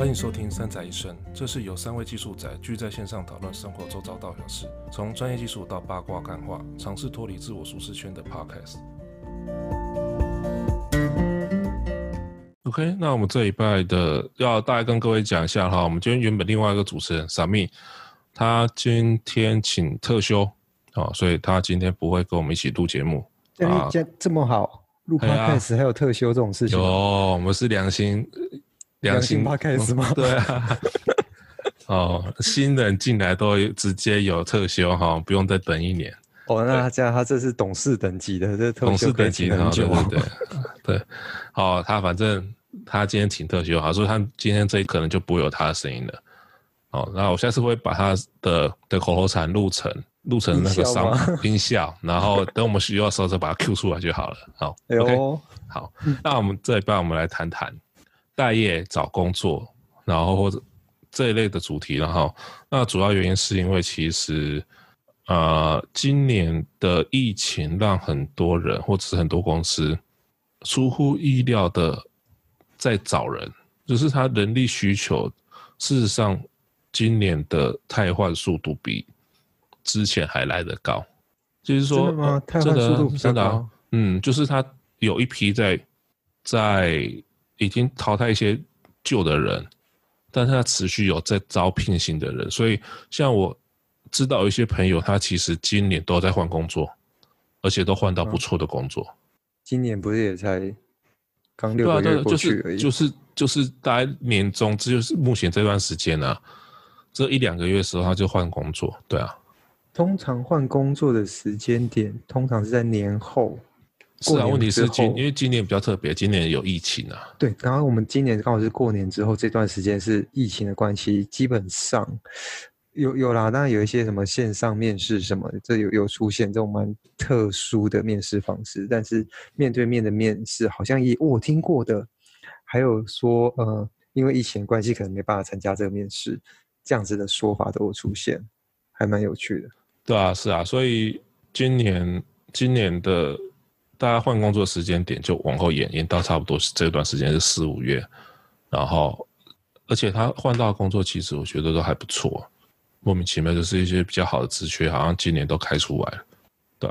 欢迎收听《三宅一生》，这是由三位技术宅聚在线上讨论生活周遭大小事，从专业技术到八卦干话，尝试脱离自我舒适圈的 Podcast。OK，那我们这一拜的要大概跟各位讲一下哈，我们今天原本另外一个主持人 Sammy，他今天请特休啊，所以他今天不会跟我们一起录节目。啊，这这么好，录 Podcast 还有特休这种事情？有，我们是良心。良心 Podcast 吗？对啊，哦，新人进来都直接有特休哈，不用再等一年。哦，那他这样，他这是董事等级的，这特休可以请很久。对对对，对，哦，他反正他今天请特休，好，所以他今天这一可能就不会有他的声音了。哦，那我下次会把他的的口头禅录成录成那个声音效，然后等我们需要的时候再把它 Q 出来就好了。好，哎，OK，好，那我们这一半我们来谈谈。待业找工作，然后或者这一类的主题，然后那主要原因是因为其实，呃，今年的疫情让很多人或者是很多公司出乎意料的在找人，就是他人力需求，事实上今年的汰换速度比之前还来得高，就是说，真的？真的啊，嗯，就是他有一批在在。已经淘汰一些旧的人，但是他持续有在招聘新的人，所以像我知道有一些朋友，他其实今年都在换工作，而且都换到不错的工作。啊、今年不是也才刚六个月过去而已，就是就是就是大概年中，这就是目前这段时间啊，这一两个月的时候他就换工作，对啊。通常换工作的时间点，通常是在年后。是啊，问题是今因为今年比较特别，今年有疫情啊。对，然后我们今年刚好是过年之后这段时间是疫情的关系，基本上有有啦，当然有一些什么线上面试什么，这有有出现这种蛮特殊的面试方式，但是面对面的面试好像也我听过的，还有说呃，因为疫情的关系可能没办法参加这个面试，这样子的说法都有出现，还蛮有趣的。对啊，是啊，所以今年今年的。大家换工作时间点就往后延延到差不多这段时间是四五月，然后而且他换到工作其实我觉得都还不错，莫名其妙就是一些比较好的职缺，好像今年都开出来了，对，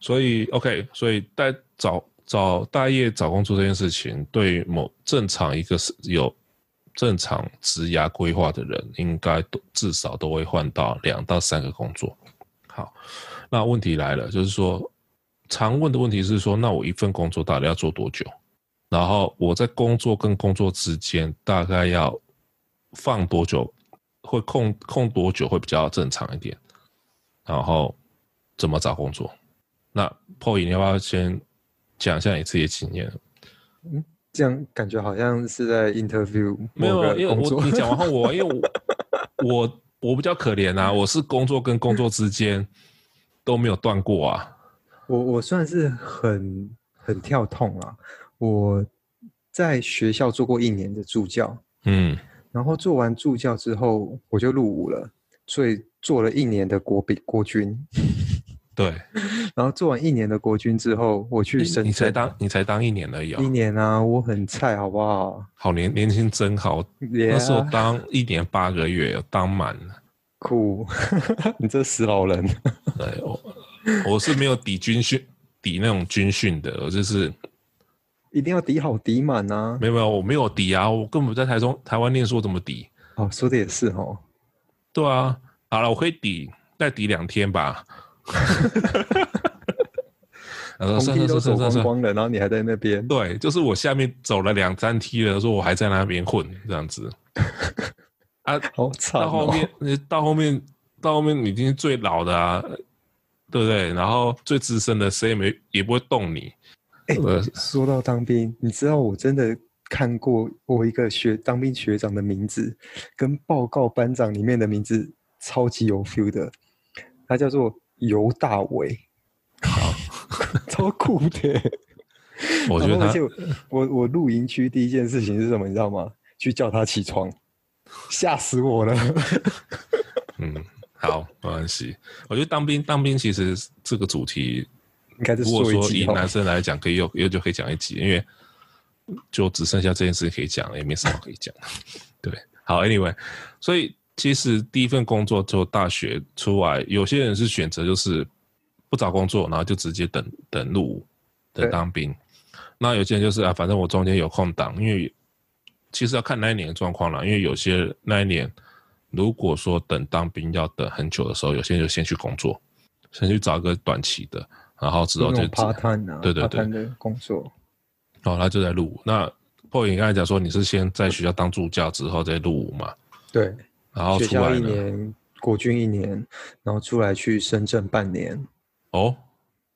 所以 OK，所以在找找大业找工作这件事情，对某正常一个是有正常职涯规划的人，应该都至少都会换到两到三个工作。好，那问题来了，就是说。常问的问题是说，那我一份工作到底要做多久？然后我在工作跟工作之间大概要放多久？会空空多久会比较正常一点？然后怎么找工作？那 PO 你要不要先讲一下你自己的经验？嗯，这样感觉好像是在 interview。没有，因为我你讲完后我，因为我我我比较可怜啊，我是工作跟工作之间都没有断过啊。我我算是很很跳痛啊！我在学校做过一年的助教，嗯，然后做完助教之后，我就入伍了，所以做了一年的国兵国军。对，然后做完一年的国军之后，我去升。你才当你才当一年而已啊！一年啊，我很菜，好不好？好年年轻真好，yeah. 那时候当一年八个月，当满了。酷，你这死老人。对。我 我是没有抵军训，抵那种军训的，我就是一定要抵好抵满啊！没有没有，我没有抵啊，我根本在台中台湾念书，怎么抵？哦，说的也是哦。对啊，好了，我可以抵，再抵两天吧。然后空梯都走光光了，然后你还在那边？对，就是我下面走了两三梯了，说我还在那边混这样子。啊，好惨哦！到后面，到后面，到后面，你已经是最老的啊。对不对？然后最资深的谁也没也不会动你。哎，说到当兵，你知道我真的看过我一个学当兵学长的名字，跟报告班长里面的名字超级有 feel 的，他叫做尤大伟，好，超酷的。我觉得他，而且我我露营区第一件事情是什么？你知道吗？去叫他起床，吓死我了。嗯。好，没关系。我觉得当兵，当兵其实这个主题，应该是如果说以男生来讲，可以有，有就可以讲一集，因为就只剩下这件事情可以讲了，也没什么可以讲。对，好，Anyway，所以其实第一份工作就大学出来，有些人是选择就是不找工作，然后就直接等等入伍，等当兵。那有些人就是啊，反正我中间有空档，因为其实要看那一年的状况了。因为有些那一年，如果说等当兵要等很久的时候，有些人就先去工作，先去找一个短期的，然后之后就 part time 啊，对对对的工作。哦，他就在入伍。那破影刚才讲说，你是先在学校当助教之后再入伍嘛？对。然后出来一年，国军一年，然后出来去深圳半年。哦。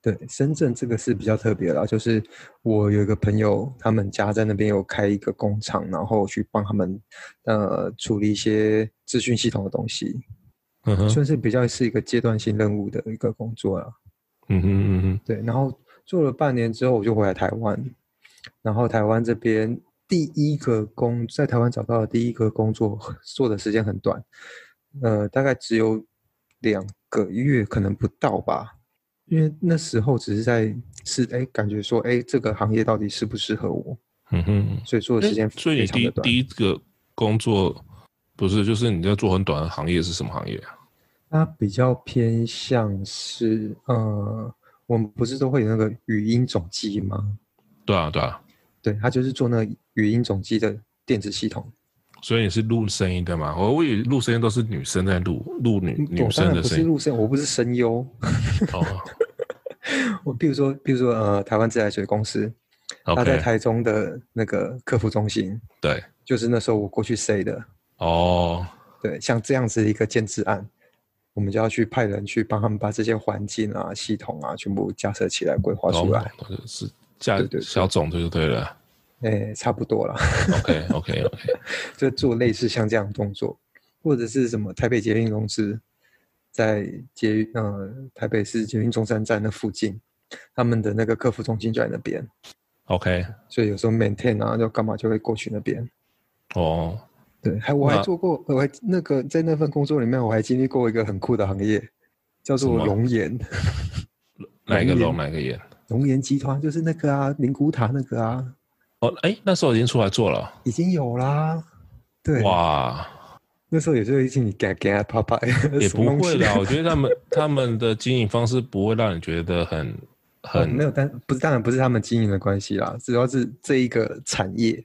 对，深圳这个是比较特别啦，就是我有一个朋友，他们家在那边有开一个工厂，然后去帮他们呃处理一些资讯系统的东西，嗯哼，算是比较是一个阶段性任务的一个工作了。嗯哼嗯哼，对，然后做了半年之后，我就回来台湾，然后台湾这边第一个工在台湾找到的第一个工作，做的时间很短，呃，大概只有两个月，可能不到吧。因为那时候只是在试哎，感觉说哎，这个行业到底适不适合我？嗯哼，所以做的时间非常的短。所以你第第一个工作不是就是你在做很短的行业是什么行业啊？它比较偏向是呃，我们不是都会有那个语音总机吗？对啊，对啊，对，它就是做那个语音总机的电子系统。所以你是录声音的吗？我以为录声音都是女生在录录女女生的声音。不是录声，我不是声优。哦，我比如说，比如说，呃，台湾自来水公司，他在台中的那个客服中心，对，就是那时候我过去 say 的。哦，对，像这样子一个建制案，我们就要去派人去帮他们把这些环境啊、系统啊全部架设起来、规划出来。是架小总就对了。哎、欸，差不多了。OK OK OK，就做类似像这样的动作，或者是什么台北捷运公司，在捷运呃台北市捷运中山站那附近，他们的那个客服中心就在那边。OK，所以有时候 maintain 啊，就干嘛就会过去那边。哦，对，还我还做过，我还那个在那份工作里面，我还经历过一个很酷的行业，叫做龙岩。哪一个龙？哪个岩？龙岩集团就是那个啊，灵骨塔那个啊。哦，哎，那时候已经出来做了，已经有啦。对，哇，那时候也是一起你干干啪啪，也不会啦。我觉得他们他们的经营方式不会让你觉得很很、哦、没有，但不是当然不是他们经营的关系啦，主要是这一个产业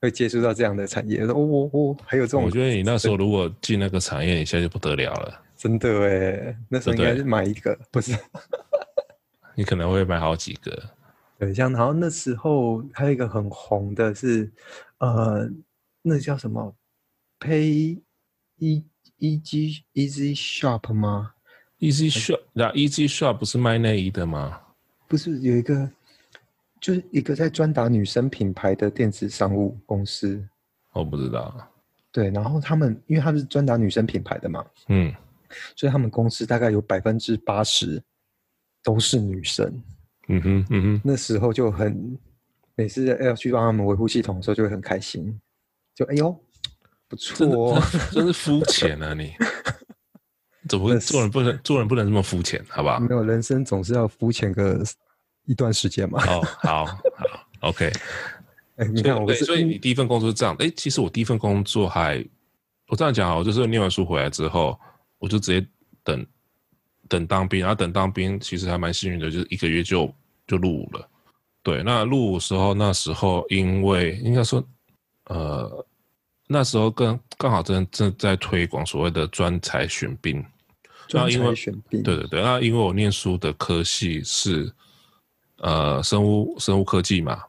会接触到这样的产业。哦哦哦，还有这种，我觉得你那时候 如果进那个产业，你现在就不得了了。真的哎，那时候应该是买一个，不是？你可能会买好几个。对，像然后那时候还有一个很红的是，呃，那叫什么？Pay E E G Easy Shop 吗？Easy Shop，那 Easy Shop 不是卖内衣的吗？不是，有一个就是一个在专打女生品牌的电子商务公司。我不知道。对，然后他们因为他们是专打女生品牌的嘛，嗯，所以他们公司大概有百分之八十都是女生。嗯哼，嗯哼，那时候就很，每次要去帮他们维护系统的时候，就会很开心，就哎呦，不错哦，真是肤浅啊你！怎么会做人不能做人不能这么肤浅，好吧？没有，人生总是要肤浅个一段时间嘛。哦，好，好，OK。哎，你看我对，所以你第一份工作是这样，哎，其实我第一份工作还，我这样讲啊，我就是念完书回来之后，我就直接等等当兵，然后等当兵，其实还蛮幸运的，就是一个月就。就入伍了，对，那入伍时候，那时候因为应该说，呃，那时候跟刚好正正在推广所谓的专才选兵，专才选兵，对对对，那因为我念书的科系是呃生物生物科技嘛，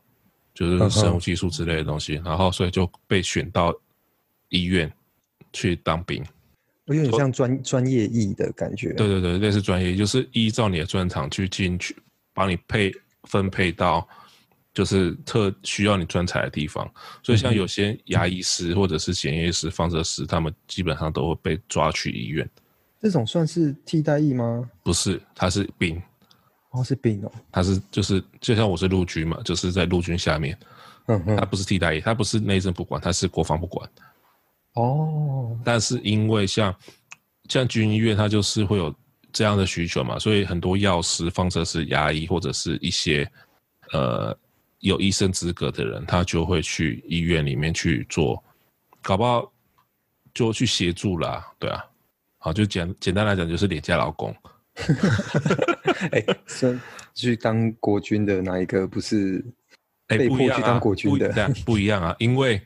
就是生物技术之类的东西，嗯、然后所以就被选到医院去当兵，有点像专专业役的感觉，对对对，类似专业，就是依照你的专长去进去。帮你配分配到就是特需要你专才的地方，所以像有些牙医师或者是检验师、放射师，他们基本上都会被抓去医院。这种算是替代役吗？不是，他是兵。哦，是兵哦。他是就是就像我是陆军嘛，就是在陆军下面。嗯嗯。他不是替代役，他不是内政不管，他是国防不管。哦。但是因为像像军医院，他就是会有。这样的需求嘛，所以很多药师、放射师、牙医或者是一些呃有医生资格的人，他就会去医院里面去做，搞不好就去协助啦，对啊，好，就简简单来讲就是廉价劳工。哎、欸，说去当国军的哪一个不是？被迫去当国军的，欸、不一样啊，不一样啊，因为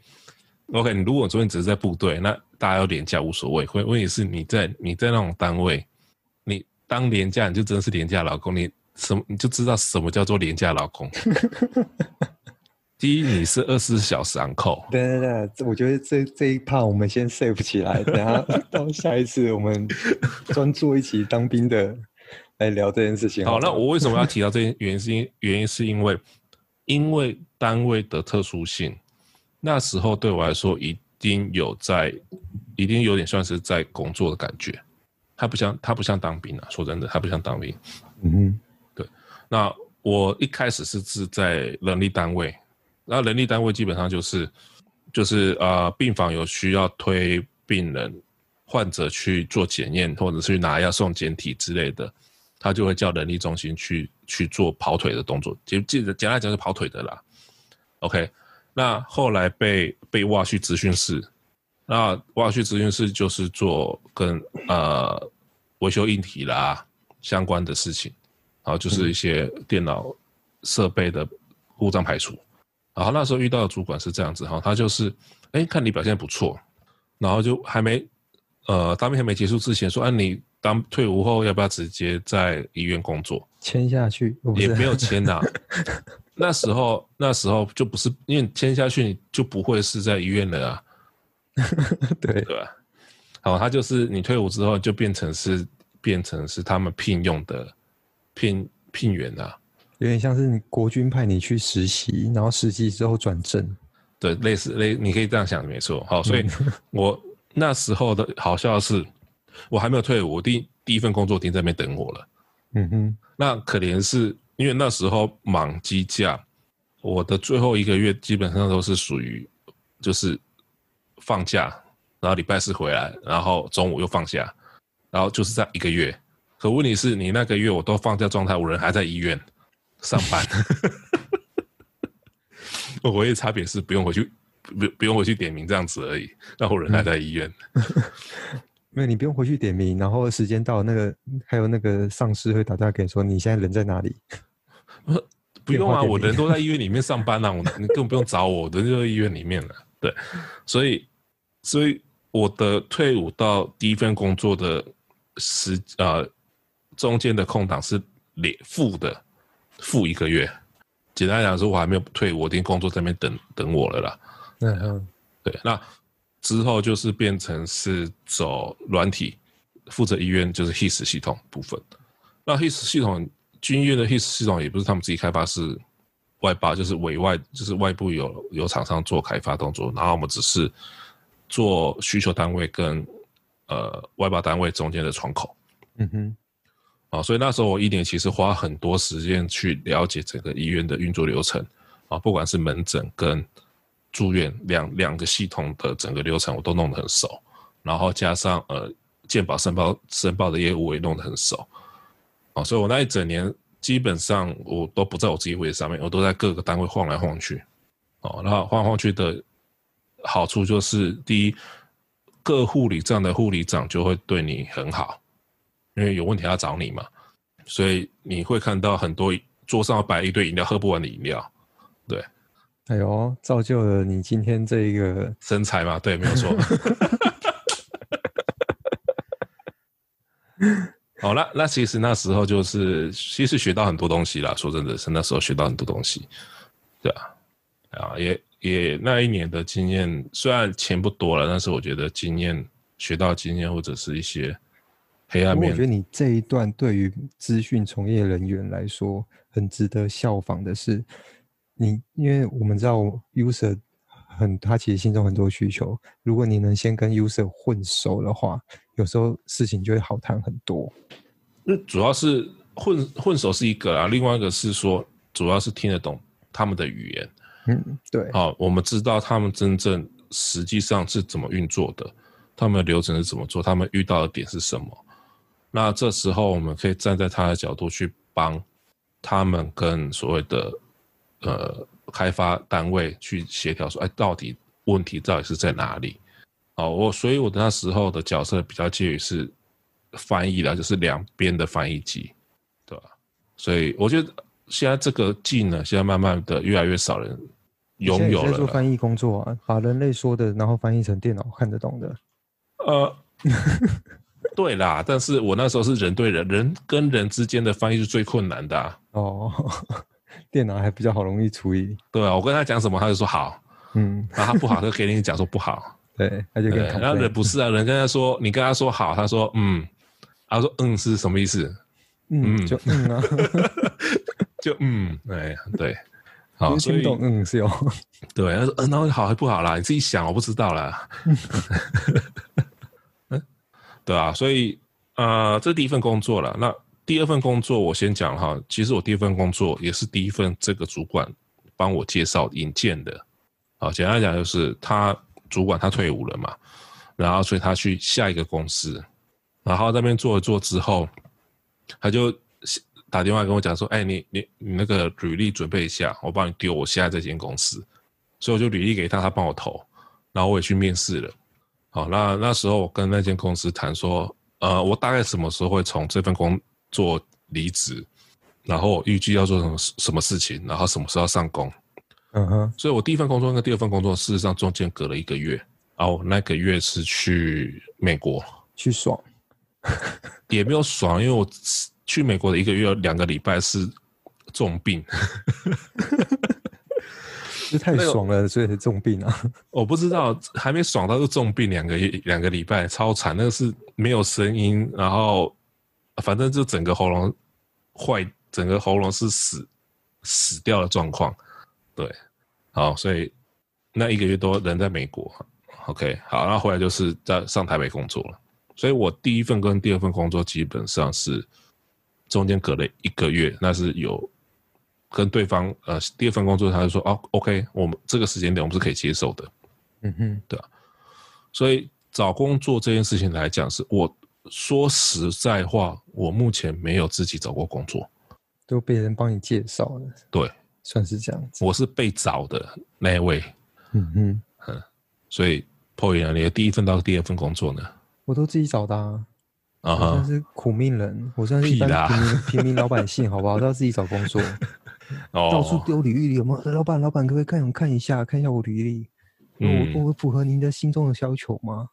OK，你如果昨天只是在部队，那大家要廉价无所谓。问问题是你在你在那种单位，你当廉价，你就真的是廉价老公，你什么你就知道什么叫做廉价老公。第一，你是二十四小时 on call。对对对，我觉得这这一趴我们先 save 起来，等下 到下一次我们专注一起当兵的来聊这件事情好。好，那我为什么要 提到这件原因？是因原因是因为。因为单位的特殊性，那时候对我来说，一定有在，一定有点算是在工作的感觉。他不像他不像当兵啊，说真的，他不像当兵。嗯哼，对。那我一开始是是在人力单位，那人力单位基本上就是就是呃，病房有需要推病人患者去做检验，或者是去拿药送检体之类的。他就会叫人力中心去去做跑腿的动作，就记得简单讲是跑腿的啦。OK，那后来被被挖去资讯室，那挖去咨询室就是做跟呃维修硬体啦相关的事情，然后就是一些电脑设备的故障排除。然后那时候遇到的主管是这样子哈，他就是哎看你表现不错，然后就还没呃当兵还没结束之前说，哎、啊、你。当退伍后要不要直接在医院工作？签下去也没有签呐、啊。那时候那时候就不是因为签下去你就不会是在医院了啊。对对吧？好，他就是你退伍之后就变成是变成是他们聘用的聘聘员啊，有点像是你国军派你去实习，然后实习之后转正。对，类似类你可以这样想，没错。好，所以我那时候的好笑的是。我还没有退伍，我第第一份工作已经在那边等我了。嗯哼，那可怜是因为那时候忙机架，我的最后一个月基本上都是属于就是放假，然后礼拜四回来，然后中午又放假，然后就是这样一个月。可问题是你那个月我都放假状态，我人还在医院上班。我唯一差别是不用回去，不不用回去点名这样子而已，那我人还在医院。嗯 没有，你不用回去点名，然后时间到，那个还有那个上司会打电话给你说，你现在人在哪里？不用啊，我人都在医院里面上班啊，我你根本不用找我，人就在医院里面了。对，所以所以我的退伍到第一份工作的时呃中间的空档是连负的负一个月。简单来讲说，我还没有退伍，我已经工作在那边等等我了啦。嗯嗯，对，那。之后就是变成是走软体，负责医院就是 HIS 系统部分。那 HIS 系统，军医院的 HIS 系统也不是他们自己开发，是外包，就是委外，就是外部有有厂商做开发动作，然后我们只是做需求单位跟呃外包单位中间的窗口。嗯哼，啊，所以那时候我一年其实花很多时间去了解整个医院的运作流程啊，不管是门诊跟。住院两两个系统的整个流程我都弄得很熟，然后加上呃健保申报申报的业务我也弄得很熟，啊，所以我那一整年基本上我都不在我自己位置上面，我都在各个单位晃来晃去，哦，然后晃来晃去的好处就是第一，各护理站的护理长就会对你很好，因为有问题要找你嘛，所以你会看到很多桌上摆一堆饮料喝不完的饮料，对。哎呦，造就了你今天这一个身材嘛？对，没有错。好，了那其实那时候就是，其实学到很多东西啦。说真的，是那时候学到很多东西，对啊，啊，也也那一年的经验，虽然钱不多了，但是我觉得经验学到经验或者是一些黑暗面。我觉得你这一段对于资讯从业人员来说，很值得效仿的是。你因为我们知道 user 很，他其实心中很多需求。如果你能先跟 user 混熟的话，有时候事情就会好谈很多。那主要是混混熟是一个啊，另外一个是说，主要是听得懂他们的语言。嗯，对。好，我们知道他们真正实际上是怎么运作的，他们的流程是怎么做，他们遇到的点是什么。那这时候我们可以站在他的角度去帮他们跟所谓的。呃，开发单位去协调，说，哎，到底问题到底是在哪里？哦，我所以我那时候的角色比较介于是翻译的，就是两边的翻译机，对吧？所以我觉得现在这个技能现在慢慢的越来越少人拥有了。在做翻译工作啊，把人类说的，然后翻译成电脑看得懂的。呃，对啦，但是我那时候是人对人，人跟人之间的翻译是最困难的啊。哦，电脑还比较好容易处理。对啊，我跟他讲什么，他就说好。嗯，然后他不好，他就给你讲说不好。对，他就跟他。然后人不是啊，人跟他说，你跟他说好，他说嗯，他说嗯是什么意思？嗯，就嗯啊，就嗯，哎，对，好，听懂嗯是哦。对，他说嗯，然后好还不好啦？你自己想，我不知道啦。嗯，对啊，所以呃，这是第一份工作了。那第二份工作我先讲哈，其实我第一份工作也是第一份这个主管帮我介绍引荐的。好，简单来讲就是他。主管他退伍了嘛，然后所以他去下一个公司，然后那边做了做之后，他就打电话跟我讲说：“哎，你你你那个履历准备一下，我帮你丢我现在这间公司。”所以我就履历给他，他帮我投，然后我也去面试了。好，那那时候我跟那间公司谈说：“呃，我大概什么时候会从这份工作离职，然后预计要做什么什么事情，然后什么时候上工。”嗯哼，所以我第一份工作跟第二份工作，事实上中间隔了一个月，然后那个月是去美国去爽，也没有爽，因为我去美国的一个月两个礼拜是重病，这太爽了，所以是重病啊！我不知道还没爽到就重病两个月两个礼拜，超惨，那个是没有声音，然后反正就整个喉咙坏，整个喉咙是死死掉的状况，对。好，所以那一个月多人在美国，OK，好，然后回来就是在上台北工作了。所以我第一份跟第二份工作基本上是中间隔了一个月，那是有跟对方呃第二份工作，他就说哦，OK，我们这个时间点我们是可以接受的，嗯哼，对啊。所以找工作这件事情来讲，是我说实在话，我目前没有自己找过工作，都被人帮你介绍了，对。算是这样子，我是被找的那一位，嗯哼，嗯，所以 POY 啊，你的第一份到第二份工作呢？我都自己找的啊，啊哈，我算是苦命人，我算是一般平民 平民老百姓，好不好？都要自己找工作，哦，到处丢履历，有没有？老板，老板，可不可以看看一下，看一下我履历？嗯，我我符合您的心中的要求吗？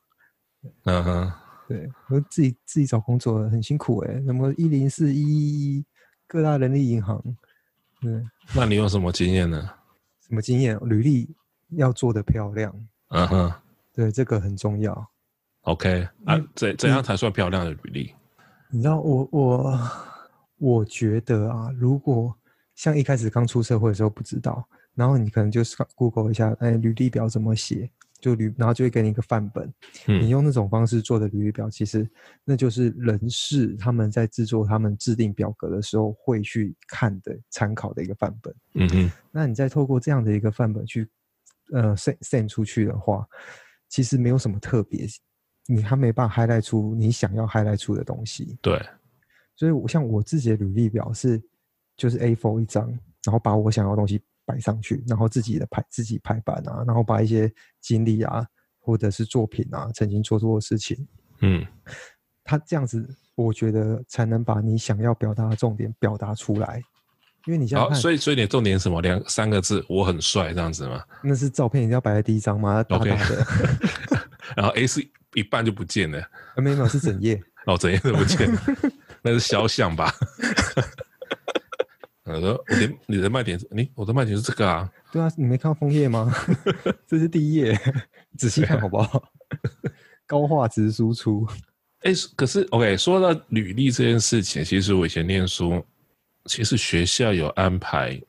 嗯哼，对，我自己自己找工作很辛苦哎，什么一零四一一一各大人力银行。对，那你有什么经验呢？什么经验？履历要做的漂亮。嗯哼，对，这个很重要。OK，啊，怎怎样才算漂亮的履历？你知道，我我我觉得啊，如果像一开始刚出社会的时候不知道，然后你可能就是 Google 一下，哎，履历表怎么写？就履，然后就会给你一个范本，嗯、你用那种方式做的履历表，其实那就是人事他们在制作他们制定表格的时候会去看的参考的一个范本。嗯嗯，那你再透过这样的一个范本去，呃，send send 出去的话，其实没有什么特别，你还没办法 highlight 出你想要 highlight 出的东西。对，所以我像我自己的履历表是，就是 A4 一张，然后把我想要的东西。摆上去，然后自己的排自己排版啊，然后把一些经历啊，或者是作品啊，曾经做过的事情，嗯，他这样子，我觉得才能把你想要表达的重点表达出来。因为你现在，所以所以你的重点是什么？两三个字，我很帅，这样子吗？那是照片，一定要摆在第一张吗？大大的，Okay. 然后 A 是一半就不见了，没有没有，是整页，哦，整页都不见了，那是肖像吧？我 说，我的你的卖点是，你我的卖点是这个啊？对啊，你没看到枫叶吗？这是第一页，仔细看好不好？高画质输出。哎、欸，可是 OK，说到履历这件事情，其实我以前念书，其实学校有安排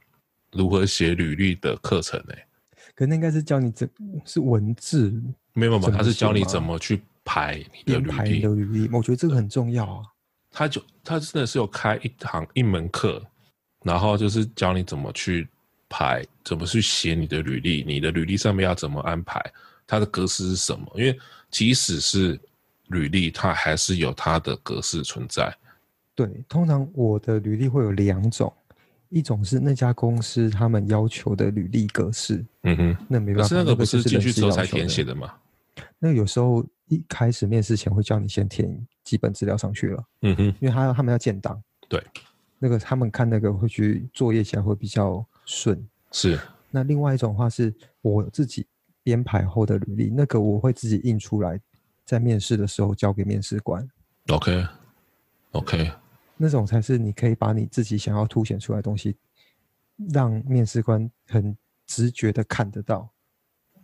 如何写履历的课程诶、欸。可那应该是教你怎是文字，没有没有？他是教你怎么去排你的履历。的履历，我觉得这个很重要啊。他就他真的是有开一堂一门课。然后就是教你怎么去排，怎么去写你的履历，你的履历上面要怎么安排，它的格式是什么？因为即使是履历，它还是有它的格式存在。对，通常我的履历会有两种，一种是那家公司他们要求的履历格式，嗯哼，那没办法，可是那个不是进去之后才填填写的吗？那有时候一开始面试前会叫你先填基本资料上去了，嗯哼，因为他他们要建档，对，那个他们看那个会去作业起来会比较顺。是，那另外一种话是我自己编排后的履历，那个我会自己印出来，在面试的时候交给面试官。OK，OK。Okay, okay. 那种才是你可以把你自己想要凸显出来的东西，让面试官很直觉的看得到。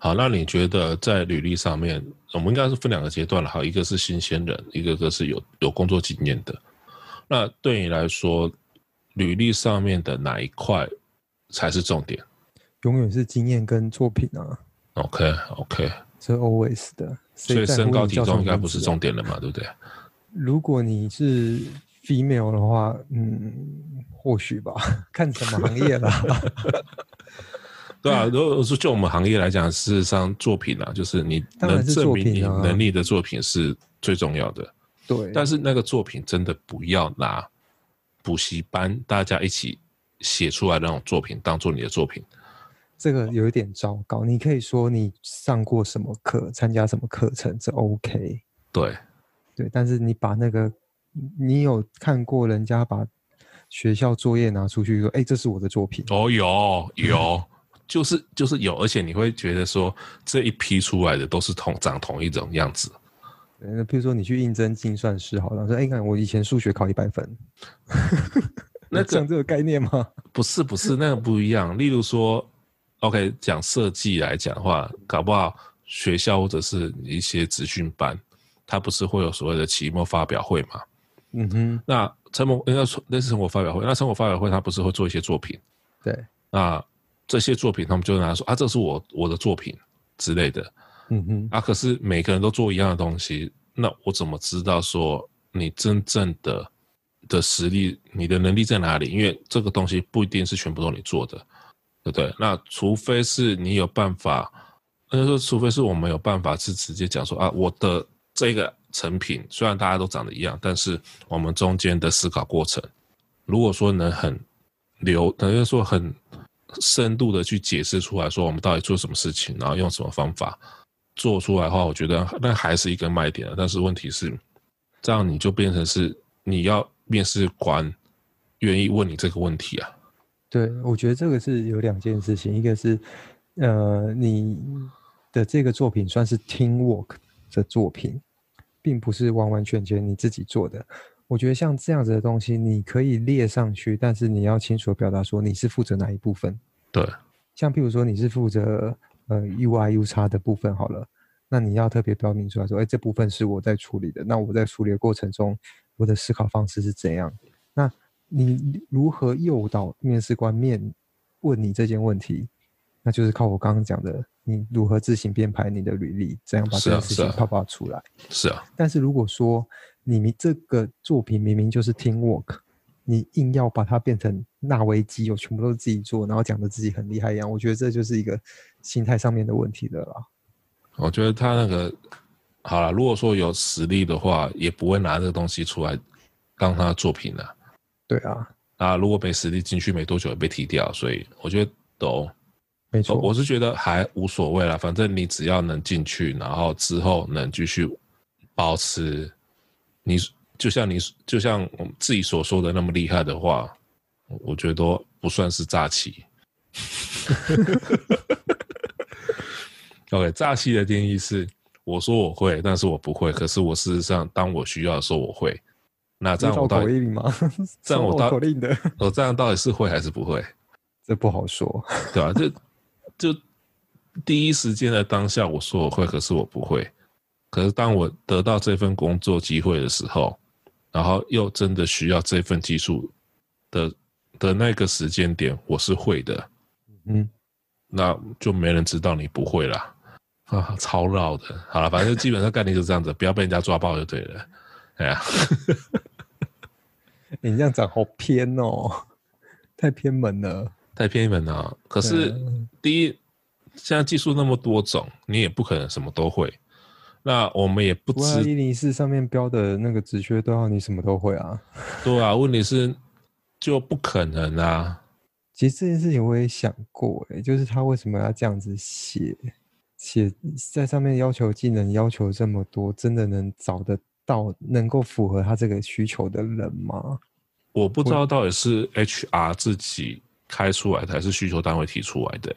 好，那你觉得在履历上面，我们应该是分两个阶段了。好，一个是新鲜人，一个个是有有工作经验的。那对你来说，履历上面的哪一块才是重点？永远是经验跟作品啊。OK，OK，是 always 的。所以身高体重应该不是重点了嘛？对不对？如果你是 female 的话，嗯，或许吧，看什么行业啦。对啊，如果说就我们行业来讲，事实上作品啊，就是你能证明你能力的作品是最重要的。对，但是那个作品真的不要拿补习班大家一起写出来那种作品当做你的作品。这个有一点糟糕。你可以说你上过什么课，参加什么课程，这 OK。对，对，但是你把那个，你有看过人家把学校作业拿出去说，哎，这是我的作品。哦，有有。就是就是有，而且你会觉得说这一批出来的都是同长同一种样子。那比如说你去应征精算师，好了，说哎，看我以前数学考一百分，那讲 这个概念吗？不是不是，那个不一样。例如说，OK，讲设计来讲的话，搞不好学校或者是一些职训班，它不是会有所谓的期末发表会嘛？嗯哼。那成果应该说那是成果发表会，那成果发表会它不是会做一些作品？对。那这些作品，他们就拿说啊，这是我我的作品之类的，嗯哼，啊，可是每个人都做一样的东西，那我怎么知道说你真正的的实力，你的能力在哪里？因为这个东西不一定是全部都你做的，对不对？那除非是你有办法，那就说除非是我们有办法是直接讲说啊，我的这个成品虽然大家都长得一样，但是我们中间的思考过程，如果说能很流，等于说很。深度的去解释出来说，我们到底做什么事情，然后用什么方法做出来的话，我觉得那还是一个卖点。但是问题是，这样你就变成是你要面试官愿意问你这个问题啊？对，我觉得这个是有两件事情，一个是呃，你的这个作品算是 teamwork 的作品，并不是完完全全你自己做的。我觉得像这样子的东西，你可以列上去，但是你要清楚的表达说你是负责哪一部分。对，像譬如说你是负责呃 UI UX 的部分好了，那你要特别标明出来说，哎，这部分是我在处理的。那我在处理的过程中，我的思考方式是怎样？那你如何诱导面试官面问你这件问题？那就是靠我刚刚讲的，你如何自行编排你的履历，这样把这件事情泡泡出来。是啊。是啊。但是如果说你们这个作品明明就是 teamwork，你硬要把它变成纳维基，我全部都是自己做，然后讲的自己很厉害一样，我觉得这就是一个心态上面的问题的啦。我觉得他那个好了，如果说有实力的话，也不会拿这个东西出来当他的作品了。对啊，啊，如果没实力进去没多久也被踢掉，所以我觉得都没错。我是觉得还无所谓啦，反正你只要能进去，然后之后能继续保持。你就像你就像我们自己所说的那么厉害的话，我觉得都不算是诈欺。OK，诈欺的定义是我说我会，但是我不会。可是我事实上，当我需要的时候，我会。那这样我到底吗？这样我到口令的，我 这样到底是会还是不会？这不好说，对吧？就就第一时间的当下，我说我会，可是我不会。可是当我得到这份工作机会的时候，然后又真的需要这份技术的的那个时间点，我是会的，嗯，那就没人知道你不会啦，啊，超绕的，好了，反正基本上概念就是这样子，不要被人家抓包就对了，哎呀，你这样讲好偏哦，太偏门了，太偏门了。可是第一，现在技术那么多种，你也不可能什么都会。那我们也不知一零四上面标的那个职缺都要你什么都会啊？对啊，问题是就不可能啊。其实这件事情我也想过，哎，就是他为什么要这样子写，写在上面要求技能要求这么多，真的能找得到能够符合他这个需求的人吗？我不知道到底是 HR 自己开出来的，还是需求单位提出来的。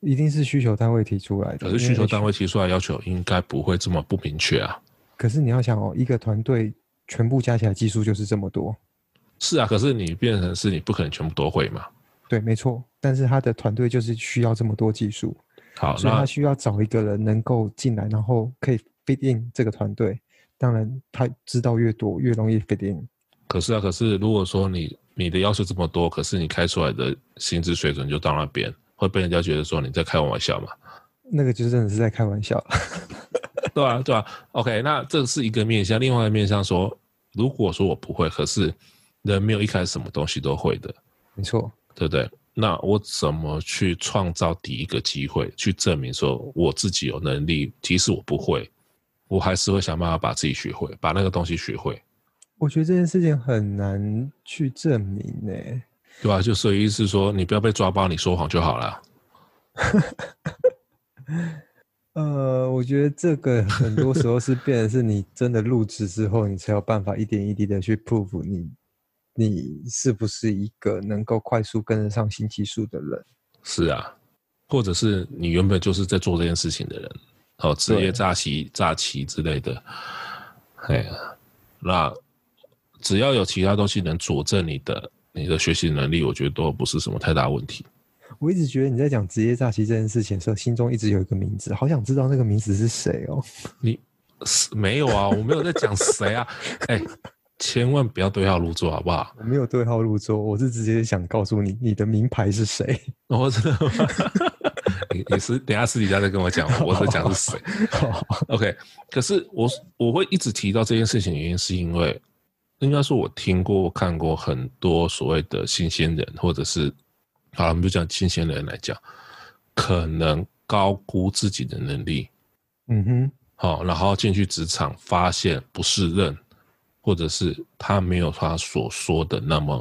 一定是需求单位提出来的。可是需求单位提出来要求，应该不会这么不明确啊。可是你要想哦，一个团队全部加起来技术就是这么多。是啊，可是你变成是你不可能全部都会嘛？对，没错。但是他的团队就是需要这么多技术。好，所以他需要找一个人能够进来，然后可以 fit in 这个团队。当然，他知道越多，越容易 fit in。可是啊，可是如果说你你的要求这么多，可是你开出来的薪资水准就到那边，会被人家觉得说你在开玩笑嘛？那个就真的是在开玩笑。对啊，对啊。OK，那这是一个面向，另外一个面向说，如果说我不会，可是人没有一开始什么东西都会的，没错，对不对？那我怎么去创造第一个机会，去证明说我自己有能力？即使我不会，我还是会想办法把自己学会，把那个东西学会。我觉得这件事情很难去证明呢，对吧？就所以意思是说，你不要被抓包，你说谎就好了。呃，我觉得这个很多时候是变的是你真的入职之后，你才有办法一点一滴的去 prove 你，你是不是一个能够快速跟得上新技术的人。是啊，或者是你原本就是在做这件事情的人，哦，职业诈欺、诈欺之类的。哎呀，那。只要有其他东西能佐证你的你的学习能力，我觉得都不是什么太大问题。我一直觉得你在讲职业诈欺这件事情的时候，心中一直有一个名字，好想知道那个名字是谁哦。你是没有啊？我没有在讲谁啊？哎、欸，千万不要对号入座，好不好？我没有对号入座，我是直接想告诉你，你的名牌是谁？我知道。你你是等下私底下再跟我讲，我在讲是谁？OK。可是我我会一直提到这件事情，原因是因为。应该说，我听过、看过很多所谓的新鲜人，或者是，好，我们就讲新鲜人来讲，可能高估自己的能力，嗯哼，好，然后进去职场发现不适任，或者是他没有他所说的那么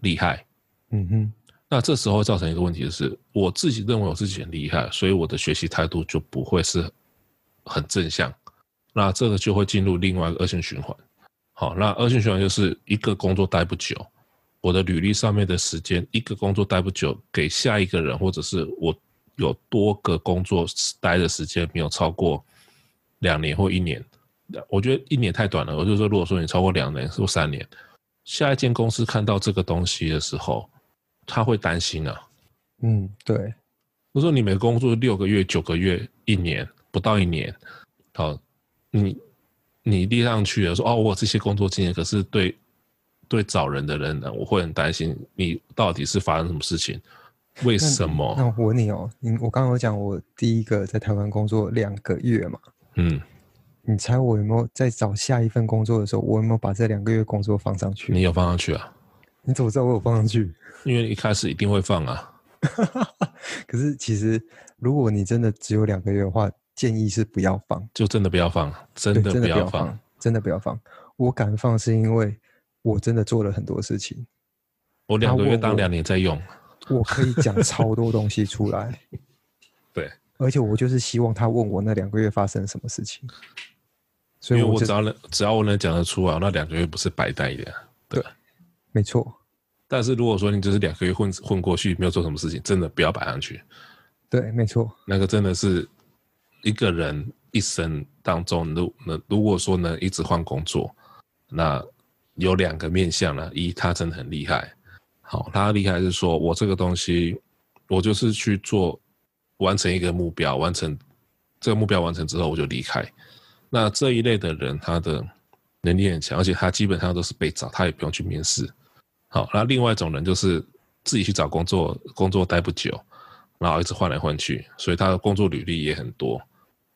厉害，嗯哼，那这时候造成一个问题就是，我自己认为我自己很厉害，所以我的学习态度就不会是很正向，那这个就会进入另外一个恶性循环。好，那恶性循环就是一个工作待不久，我的履历上面的时间，一个工作待不久，给下一个人，或者是我有多个工作待的时间没有超过两年或一年，我觉得一年太短了。我就说，如果说你超过两年或三年，下一间公司看到这个东西的时候，他会担心啊。嗯，对。我说你每工作六个月、九个月、一年，不到一年，好，你。你立上去了，说哦，我有这些工作经验，可是对对找人的人呢，我会很担心你到底是发生什么事情？为什么？那，那我问你哦，你我刚刚有讲我第一个在台湾工作两个月嘛，嗯，你猜我有没有在找下一份工作的时候，我有没有把这两个月工作放上去？你有放上去啊？你怎么知道我有放上去？因为一开始一定会放啊。可是其实如果你真的只有两个月的话。建议是不要放，就真的不要放，真的不要放，真的不要放。我敢放是因为我真的做了很多事情。我两个月当两年在用，我可以讲超多东西出来。对，而且我就是希望他问我那两个月发生什么事情。所以我，我只要能，只要我能讲得出来，那两个月不是白待的。对，没错。但是如果说你只是两个月混混过去，没有做什么事情，真的不要摆上去。对，没错。那个真的是。一个人一生当中，如那如果说能一直换工作，那有两个面向了。一，他真的很厉害，好，他厉害是说我这个东西，我就是去做，完成一个目标，完成这个目标完成之后我就离开。那这一类的人，他的能力很强，而且他基本上都是被找，他也不用去面试。好，那另外一种人就是自己去找工作，工作待不久，然后一直换来换去，所以他的工作履历也很多。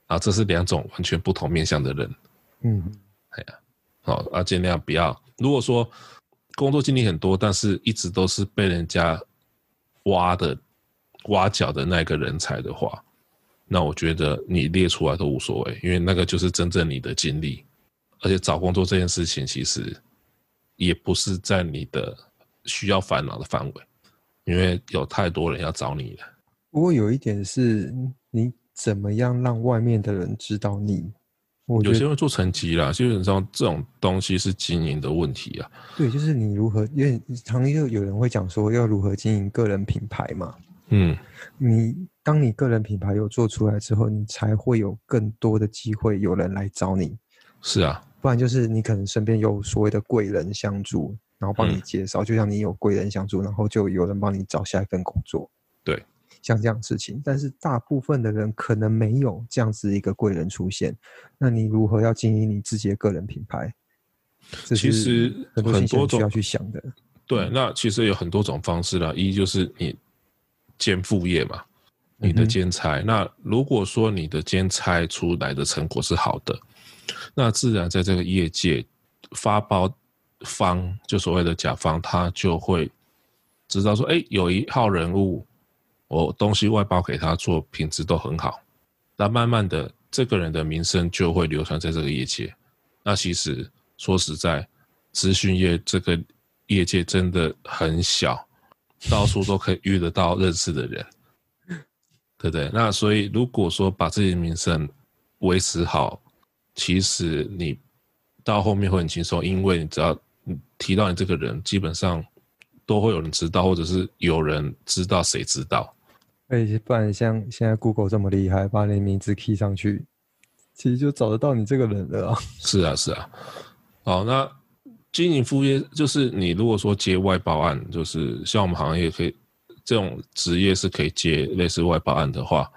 啊，这是两种完全不同面向的人，嗯，哎呀，好啊，尽量不要。如果说工作经历很多，但是一直都是被人家挖的、挖角的那个人才的话，那我觉得你列出来都无所谓，因为那个就是真正你的经历。而且找工作这件事情，其实也不是在你的需要烦恼的范围。因为有太多人要找你了。不过有一点是，你怎么样让外面的人知道你？我有些会做成绩啦，基本上这种东西是经营的问题啊。对，就是你如何，因为常又有人会讲说要如何经营个人品牌嘛。嗯，你当你个人品牌有做出来之后，你才会有更多的机会有人来找你。是啊，不然就是你可能身边有所谓的贵人相助，然后帮你介绍，嗯、就像你有贵人相助，然后就有人帮你找下一份工作。对。像这样的事情，但是大部分的人可能没有这样子一个贵人出现。那你如何要经营你自己的个人品牌？其实很多种需要去想的。对，那其实有很多种方式啦。一就是你兼副业嘛，你的兼差。嗯、那如果说你的兼差出来的成果是好的，那自然在这个业界发包方，就所谓的甲方，他就会知道说，哎，有一号人物。我东西外包给他做，品质都很好，那慢慢的，这个人的名声就会流传在这个业界。那其实说实在，资讯业这个业界真的很小，到处都可以遇得到认识的人，对不对？那所以如果说把自己的名声维持好，其实你到后面会很轻松，因为你只要提到你这个人，基本上都会有人知道，或者是有人知道谁知道。哎，不然像现在 Google 这么厉害，把你名字 key 上去，其实就找得到你这个人了啊。是啊，是啊。好，那经营副业就是你如果说接外包案，就是像我们行业可以这种职业是可以接类似外包案的话，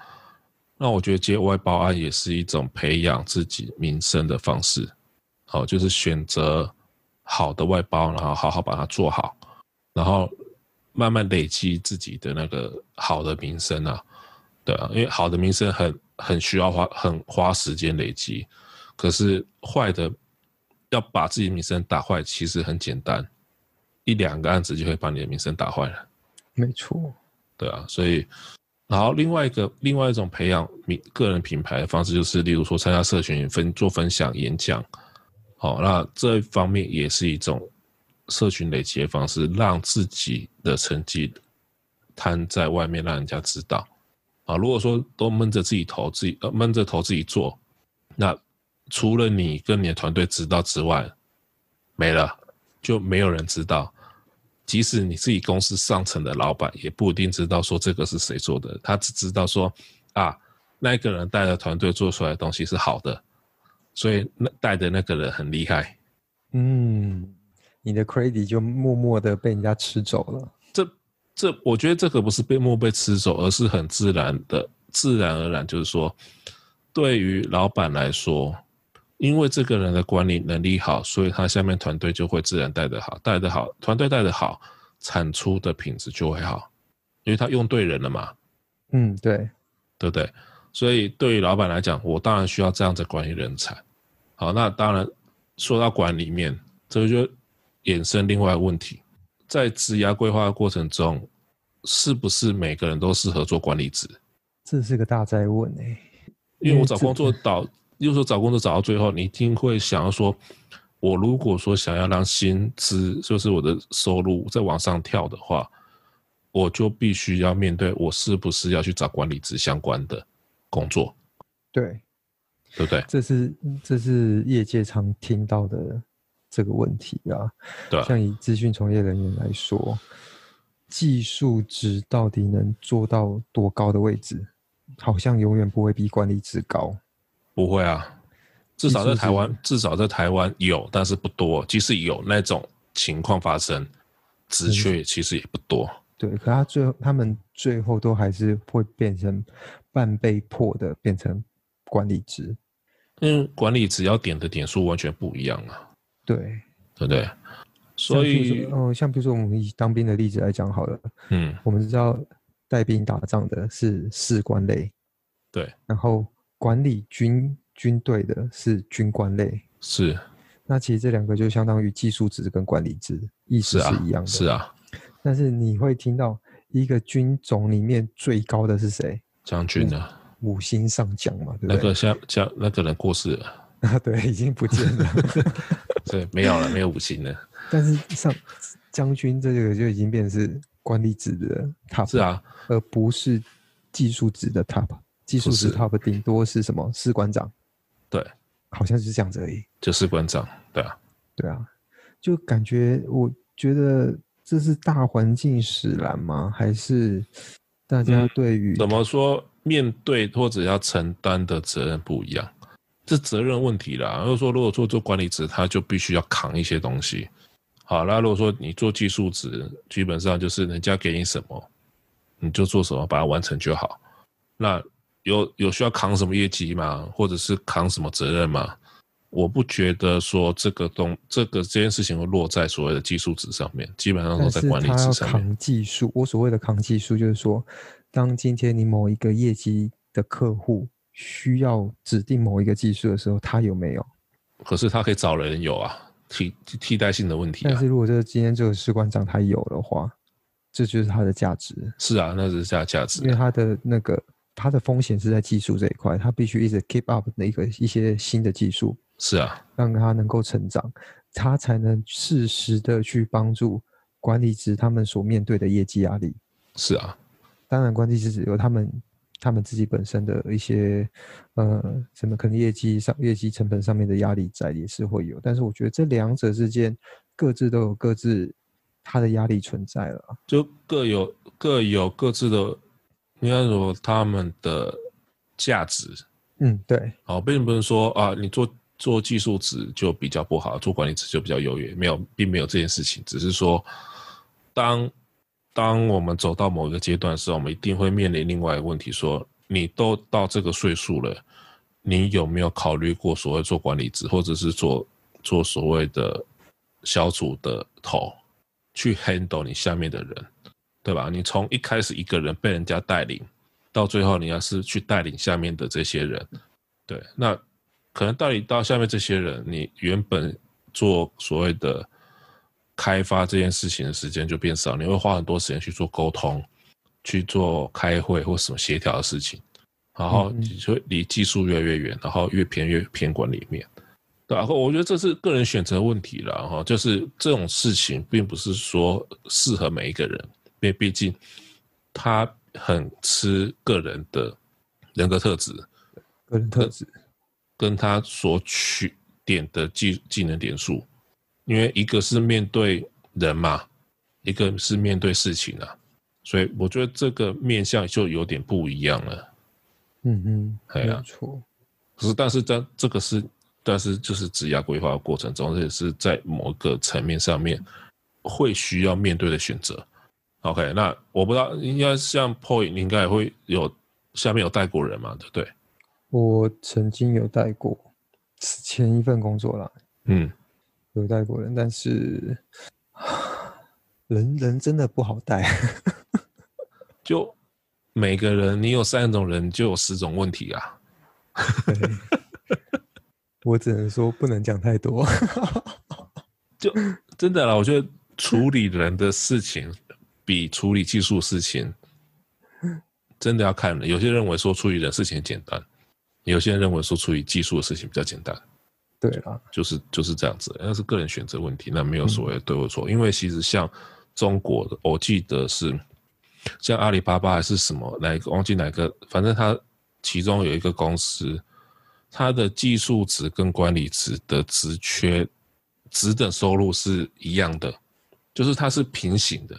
那我觉得接外包案也是一种培养自己名声的方式。好，就是选择好的外包，然后好好把它做好，然后。慢慢累积自己的那个好的名声啊，对啊，因为好的名声很很需要花很花时间累积，可是坏的要把自己名声打坏，其实很简单，一两个案子就会把你的名声打坏了。没错，对啊，所以，然后另外一个另外一种培养名个人品牌的方式，就是例如说参加社群分做分享演讲，好，那这一方面也是一种。社群累积的方式，让自己的成绩摊在外面，让人家知道。啊，如果说都闷着自己头，自己呃闷着头自己做，那除了你跟你的团队知道之外，没了，就没有人知道。即使你自己公司上层的老板，也不一定知道说这个是谁做的，他只知道说啊，那个人带的团队做出来的东西是好的，所以那带的那个人很厉害。嗯。你的 credit 就默默的被人家吃走了。这这，我觉得这个不是被默被吃走，而是很自然的，自然而然，就是说，对于老板来说，因为这个人的管理能力好，所以他下面团队就会自然带得好，带得好，团队带得好，产出的品质就会好，因为他用对人了嘛。嗯，对，对不对？所以对于老板来讲，我当然需要这样子管理人才。好，那当然说到管理面，这个就。衍生另外问题，在职涯规划的过程中，是不是每个人都适合做管理职？这是个大哉问哎、欸。因为我找工作找，又说找工作找到最后，你一定会想要说，我如果说想要让薪资，就是我的收入再往上跳的话，我就必须要面对我是不是要去找管理职相关的工作？对，对不对？这是这是业界常听到的。这个问题啊，对，像以资讯从业人员来说，技术值到底能做到多高的位置？好像永远不会比管理值高。不会啊，至少在台湾，至少在台湾有，但是不多。即使有那种情况发生，职缺其实也不多。嗯、对，可他最后，他们最后都还是会变成半被迫的变成管理职。嗯，管理只要点的点数完全不一样啊。对，对不对？所以，嗯，像比如说我们以当兵的例子来讲好了，嗯，我们知道带兵打仗的是士官类，对，然后管理军军队的是军官类，是。那其实这两个就相当于技术职跟管理职，意思是一样的，是啊。是啊，但是你会听到一个军种里面最高的是谁？将军啊，五星上将嘛，对不对？那个像像那个人过世了。啊，对，已经不见了。对，没有了，没有五星了。但是上将军这个就已经变成是管理职的 top，是啊，而不是技术职的 top。技术职 top 顶多是什么？士官长。对，好像是这样子而已。就士官长，对啊，对啊，就感觉我觉得这是大环境使然吗？还是大家对于、嗯、怎么说面对或者要承担的责任不一样？是责任问题啦。如果说如果做做管理职，他就必须要扛一些东西。好，那如果说你做技术职，基本上就是人家给你什么，你就做什么，把它完成就好。那有有需要扛什么业绩吗？或者是扛什么责任吗？我不觉得说这个东这个这件事情会落在所谓的技术职上面，基本上都在管理职上面。扛技术，我所谓的扛技术，就是说，当今天你某一个业绩的客户需要指定某一个技术的时候，他有没有？可是他可以找人有啊。替替代性的问题、啊，但是如果这个今天这个士官长他有的话，这就是他的价值。是啊，那是价价值、啊，因为他的那个他的风险是在技术这一块，他必须一直 keep up 的一个一些新的技术。是啊，让他能够成长，他才能适时的去帮助管理职他们所面对的业绩压力。是啊，当然，管理职只有他们。他们自己本身的一些，呃，什么可能业绩上、业绩成本上面的压力在也是会有，但是我觉得这两者之间各自都有各自它的压力存在了，就各有各有各自的，应该说他们的价值。嗯，对。好，并不是说啊，你做做技术职就比较不好，做管理职就比较优越，没有，并没有这件事情，只是说当。当我们走到某一个阶段的时候，我们一定会面临另外一个问题：说你都到这个岁数了，你有没有考虑过所谓做管理职，或者是做做所谓的小组的头，去 handle 你下面的人，对吧？你从一开始一个人被人家带领，到最后你要是去带领下面的这些人，对，那可能带领到下面这些人，你原本做所谓的。开发这件事情的时间就变少，你会花很多时间去做沟通，去做开会或什么协调的事情，然后你就离技术越来越远，然后越偏越偏管理面，对吧？我觉得这是个人选择问题了哈，就是这种事情并不是说适合每一个人，因为毕竟他很吃个人的人格特质，个人特质跟他所取点的技技能点数。因为一个是面对人嘛，一个是面对事情啊，所以我觉得这个面向就有点不一样了。嗯嗯，没错。可是，但是在这个是，但是就是职涯规划的过程中，这也是在某个层面上面会需要面对的选择。OK，那我不知道，应该像 Point，你应该也会有下面有带过人嘛，对不对？我曾经有带过前一份工作啦。嗯。有带过人，但是人人真的不好带。就每个人，你有三种人，就有十种问题啊。我只能说不能讲太多。就真的啦，我觉得处理人的事情比处理技术事情真的要看人。有些人认为说处理人的事情简单，有些人认为说处理技术的事情比较简单。对啊，就是就是这样子，那是个人选择问题，那没有所谓对或错。因为其实像中国的，我记得是像阿里巴巴还是什么哪个忘记哪个，反正它其中有一个公司，它的技术值跟管理值的职缺值等收入是一样的，就是它是平行的，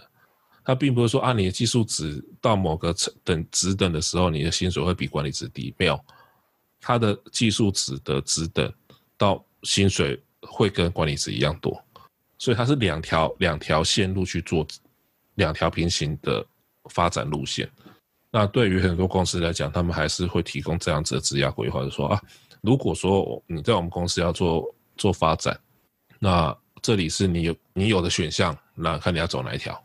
它并不是说啊你的技术值到某个等值等的时候，你的薪水会比管理值低，没有，它的技术值的值等。到薪水会跟管理职一样多，所以它是两条两条线路去做，两条平行的发展路线。那对于很多公司来讲，他们还是会提供这样子的职业规划，就说啊，如果说你在我们公司要做做发展，那这里是你有你有的选项，那看你要走哪一条。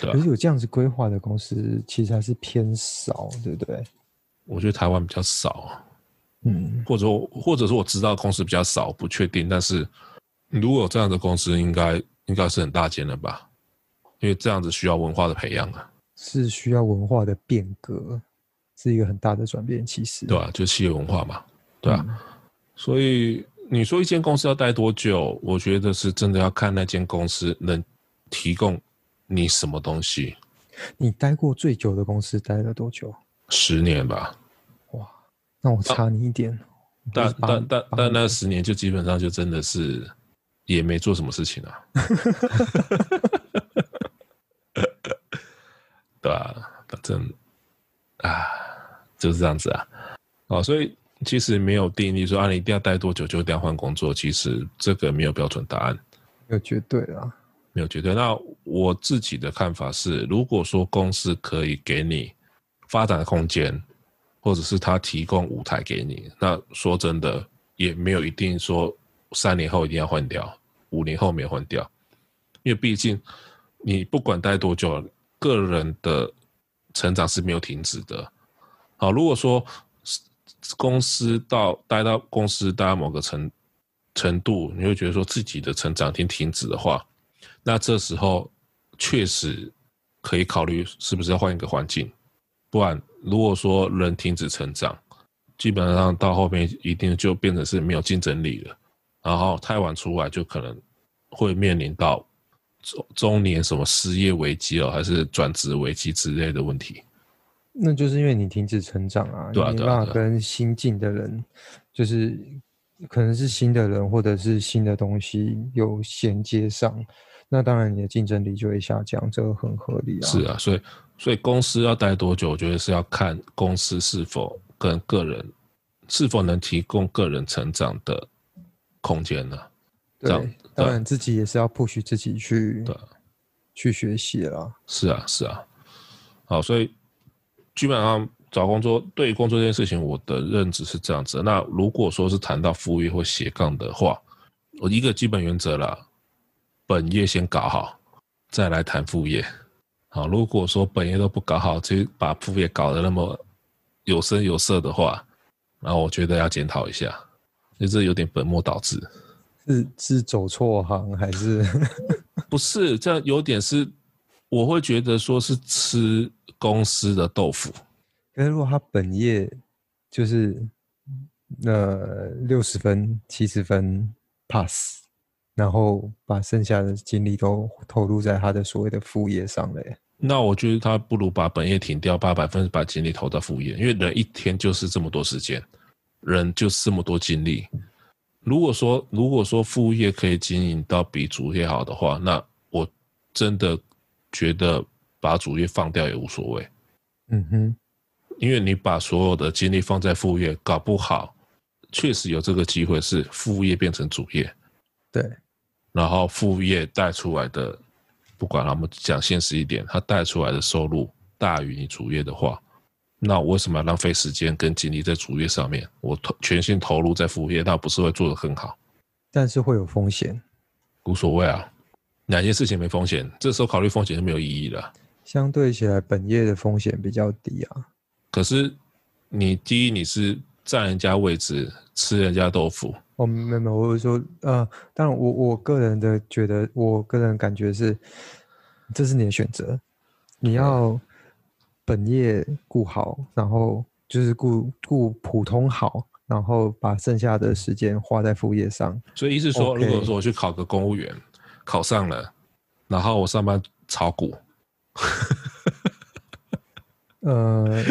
对，可是有这样子规划的公司，其实还是偏少，对不对？我觉得台湾比较少。嗯，或者或者是我知道公司比较少，不确定。但是如果有这样的公司，应该应该是很大间了吧？因为这样子需要文化的培养啊，是需要文化的变革，是一个很大的转变。其实，对啊，就企业文化嘛，对啊。嗯、所以你说一间公司要待多久？我觉得是真的要看那间公司能提供你什么东西？你待过最久的公司待了多久？十年吧。哇，那我差你一点。啊、但但但但那十年就基本上就真的是也没做什么事情啊。对啊，反正啊就是这样子啊。哦，所以其实没有定义说啊，你一定要待多久就一定要换工作。其实这个没有标准答案，没有绝对啊。没有绝对。那我自己的看法是，如果说公司可以给你发展的空间，或者是他提供舞台给你，那说真的也没有一定说三年后一定要换掉，五年后没换掉，因为毕竟你不管待多久，个人的成长是没有停止的。好，如果说公司到待到公司待到某个程程度，你会觉得说自己的成长已经停止的话。那这时候确实可以考虑是不是要换一个环境，不然如果说人停止成长，基本上到后面一定就变成是没有竞争力了，然后太晚出来就可能会面临到中中年什么失业危机哦，还是转职危机之类的问题。那就是因为你停止成长啊，对啊，没办法跟新进的人，就是可能是新的人或者是新的东西有衔接上。那当然，你的竞争力就会下降，这个很合理啊。是啊，所以所以公司要待多久，我觉得是要看公司是否跟个人是否能提供个人成长的空间呢、啊？对，当然自己也是要 push 自己去对去学习了。是啊，是啊。好，所以基本上找工作，对于工作这件事情，我的认知是这样子。那如果说是谈到副业或斜杠的话，我一个基本原则啦。本业先搞好，再来谈副业。好，如果说本业都不搞好，就把副业搞得那么有声有色的话，那我觉得要检讨一下，就这有点本末倒置。是是走错行还是？不是，这样有点是，我会觉得说是吃公司的豆腐。可是如果他本业就是那六十分、七十分 pass。然后把剩下的精力都投入在他的所谓的副业上了耶。那我觉得他不如把本业停掉，把百分之百精力投到副业，因为人一天就是这么多时间，人就是这么多精力。如果说如果说副业可以经营到比主业好的话，那我真的觉得把主业放掉也无所谓。嗯哼，因为你把所有的精力放在副业，搞不好确实有这个机会是副业变成主业。对。然后副业带出来的，不管了，我们讲现实一点，他带出来的收入大于你主业的话，那我为什么要浪费时间跟精力在主业上面？我投全心投入在副业，那不是会做得很好？但是会有风险，无所谓啊，哪件事情没风险？这时候考虑风险就没有意义了。相对起来，本业的风险比较低啊。可是你第一，你是占人家位置，吃人家豆腐。哦，没有没有，我是说，呃，当然我我个人的觉得，我个人感觉是，这是你的选择，你要本业顾好，然后就是顾顾普通好，然后把剩下的时间花在副业上。所以意思说，Okay. 如果说我去考个公务员，考上了，然后我上班炒股，呃，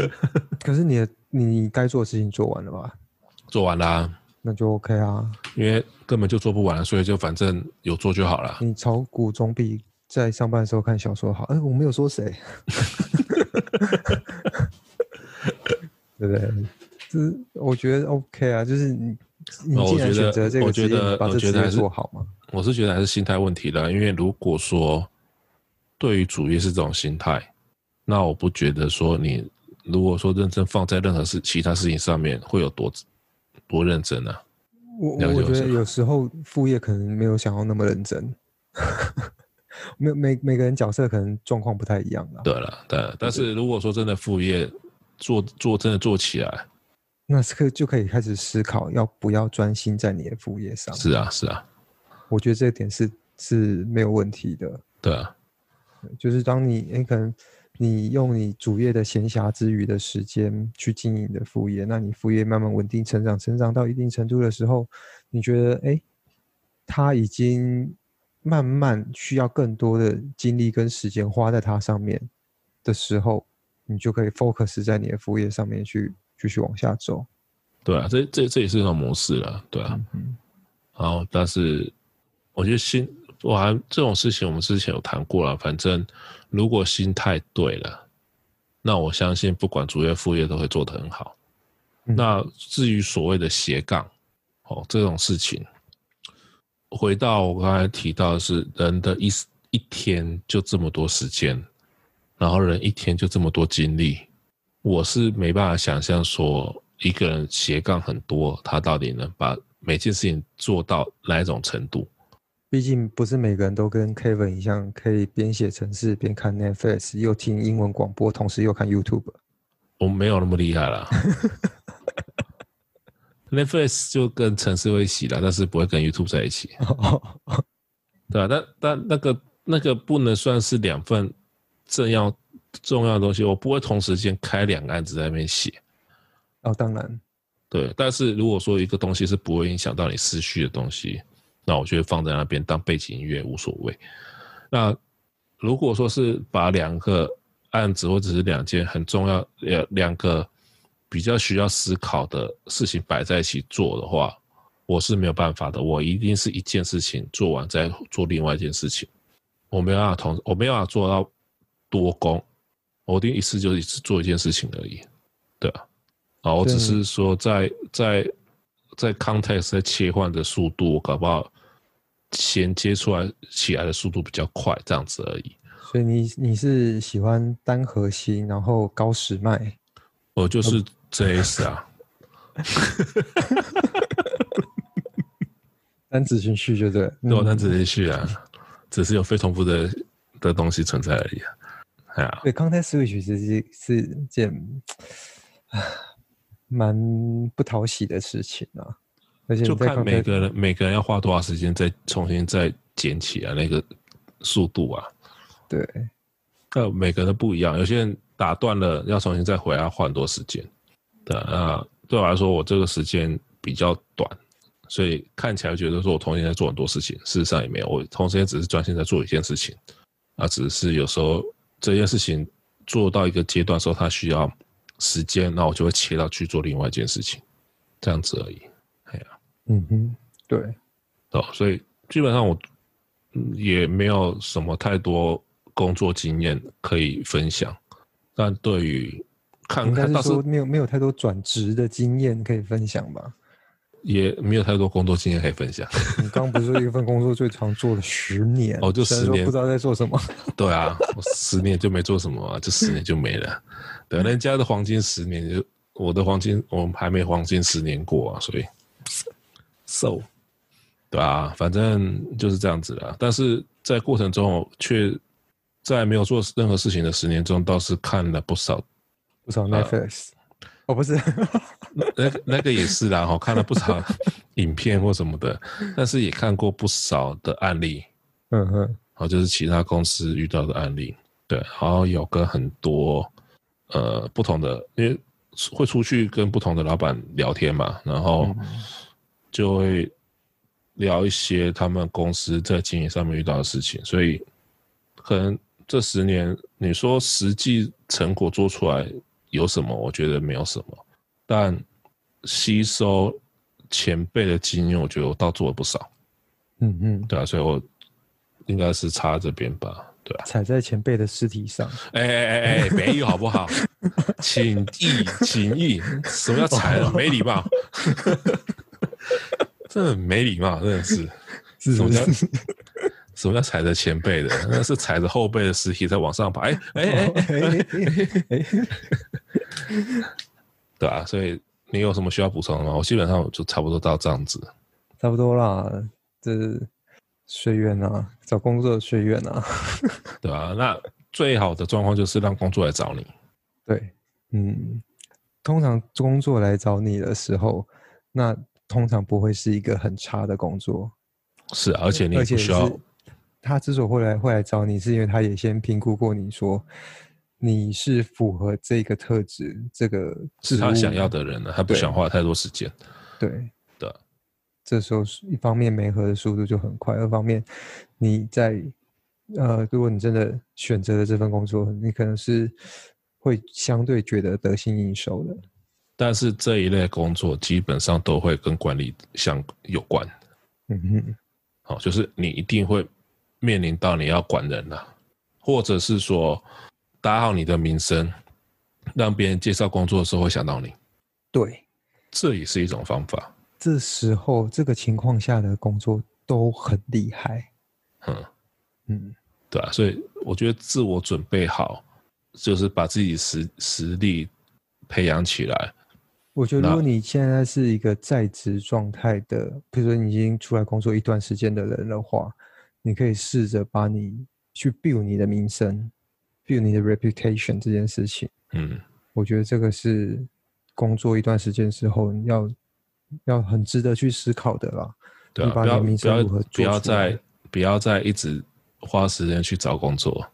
可是你的你该做的事情做完了吧？做完了啊。那就 OK 啊，因为根本就做不完，所以就反正有做就好了。你炒股总比在上班的时候看小说好。哎、欸，我没有说谁，对不对？就是我觉得 OK 啊，就是你你既然选择这个职业，把这职业做好嘛。我是觉得还是心态问题的，因为如果说对于主业是这种心态，那我不觉得说你如果说认真放在任何事其他事情上面会有多。多认真啊！我我觉得有时候副业可能没有想要那么认真，每每每个人角色可能状况不太一样啦。对了，对，但是如果说真的副业做做真的做起来，那是可就可以开始思考要不要专心在你的副业上。是啊，是啊，我觉得这点是是没有问题的。对啊，就是当你你可能。你用你主业的闲暇之余的时间去经营你的副业，那你副业慢慢稳定成长，成长到一定程度的时候，你觉得哎，他已经慢慢需要更多的精力跟时间花在它上面的时候，你就可以 focus 在你的副业上面去继续往下走。对啊，这这这也是一种模式了，对啊。嗯。好，但是我觉得心，我还这种事情我们之前有谈过了。反正如果心态对了，那我相信不管主业副业都会做得很好。嗯。那至于所谓的斜杠，哦，这种事情。回到我刚才提到的是，人的一一天就这么多时间，然后人一天就这么多精力，我是没办法想象说一个人斜杠很多，他到底能把每件事情做到哪一种程度？毕竟不是每个人都跟 Kevin 一样，可以边写程式边看 Netflix，又听英文广播，同时又看 YouTube。我没有那么厉害啦。Netflix 就跟程式会一起啦，但是不会跟 YouTube 在一起，对吧？但但那个那个不能算是两份这样重要的东西，我不会同时间开两个案子在那边写。哦，当然，对。但是如果说一个东西是不会影响到你思绪的东西，那我就会放在那边当背景音乐无所谓。那如果说是把两个案子或者是两件很重要呃两个。比较需要思考的事情摆在一起做的话，我是没有办法的。我一定是一件事情做完再做另外一件事情，我没有办法同，我没有办法做到多工，我一定一次就一次做一件事情而已。对啊，啊，我只是说在在在 context 在切换的速度，我搞不好衔接出来起来的速度比较快，这样子而已。所以你你是喜欢单核心，然后高时脉？我就是。这是啊，单子循序就对，对，单子循序啊，只是有非重复的的东西存在而已啊。哎呀，对，context switch 其实是件 蛮不讨喜的事情啊。而且就看每个人每个人要花多少时间再重新再捡起来那个速度啊。对，呃，每个人都不一样，有些人打断了要重新再回来要花很多时间。对，啊对我来说，我这个时间比较短，所以看起来觉得说我同时在做很多事情，事实上也没有，我同时也只是专心在做一件事情，啊，只是有时候这件事情做到一个阶段的时候，它需要时间，那我就会切到去做另外一件事情，这样子而已。嗯哼，对，哦，所以基本上我也没有什么太多工作经验可以分享，但对于看看，但是说没有没有太多转职的经验可以分享吧？也没有太多工作经验可以分享。你刚刚不是说一份工作最长做了十年？哦，就十年，不知道在做什么。对啊，我十年就没做什么啊，这十年就没了。对，人家的黄金十年就我的黄金，我们还没黄金十年过啊，所以，so，对啊，反正就是这样子了。但是在过程中，却在没有做任何事情的十年中，倒是看了不少。不少 Netflix，哦，不是，那那个也是啦，哈，看了不少影片或什么的，但是也看过不少的案例，嗯哼，好，就是其他公司遇到的案例，对，然后有跟很多呃不同的，因为会出去跟不同的老板聊天嘛，然后就会聊一些他们公司在经营上面遇到的事情，所以可能这十年你说实际成果做出来。有什么？我觉得没有什么，但吸收前辈的经验，我觉得我倒做了不少。嗯嗯，对啊，所以我应该是差这边吧，对啊。踩在前辈的尸体上。哎哎哎哎，没有好不好？请意，请意，什么叫踩了？没礼貌，真的没礼貌，真的是。是什么叫？什么叫踩着前辈的？那是踩着后辈的尸体在往上爬。哎哎哎哎哎！对啊，所以你有什么需要补充的吗？我基本上就差不多到这样子。差不多啦，这是学院啊，找工作的学院啊。对啊，那最好的状况就是让工作来找你。对，嗯，通常工作来找你的时候，那通常不会是一个很差的工作。是啊，而且你不需要。他之所以会来会来找你，是因为他也先评估过你说你是符合这个特质，这个是他想要的人呢，他不想花太多时间。对的，这时候一方面媒合的速度就很快，二方面你在呃，如果你真的选择了这份工作，你可能是会相对觉得得心应手的。但是这一类工作基本上都会跟管理相有关。嗯哼，好，就是你一定会面临到你要管人了，或者是说打好你的名声，让别人介绍工作的时候会想到你。对，这也是一种方法。这时候这个情况下的工作都很厉害。嗯嗯，对啊，所以我觉得自我准备好，就是把自己实实力培养起来。我觉得，如果你现在是一个在职状态的，比如说你已经出来工作一段时间的人的话，你可以试着把你去 build 你的名声，build 你的 reputation 这件事情。嗯，我觉得这个是工作一段时间之后要要很值得去思考的啦。对啊，不要不要不要再不要再一直花时间去找工作。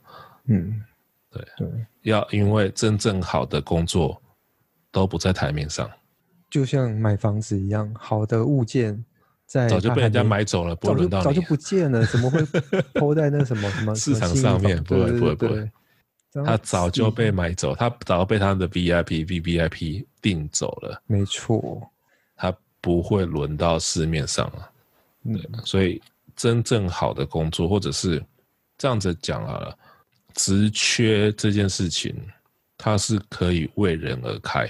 嗯，对对，要因为真正好的工作。都不在台面上，就像买房子一样，好的物件在早就被人家买走了，不会轮到你，早就不见了，怎么会抛在那什么什么 市场上面？不会不会不会，他早就被买走，他早就被他的 VIP VVIP 订走了，没错，他不会轮到市面上了。对，所以真正好的工作，或者是这样子讲啊，职缺这件事情，它是可以为人而开。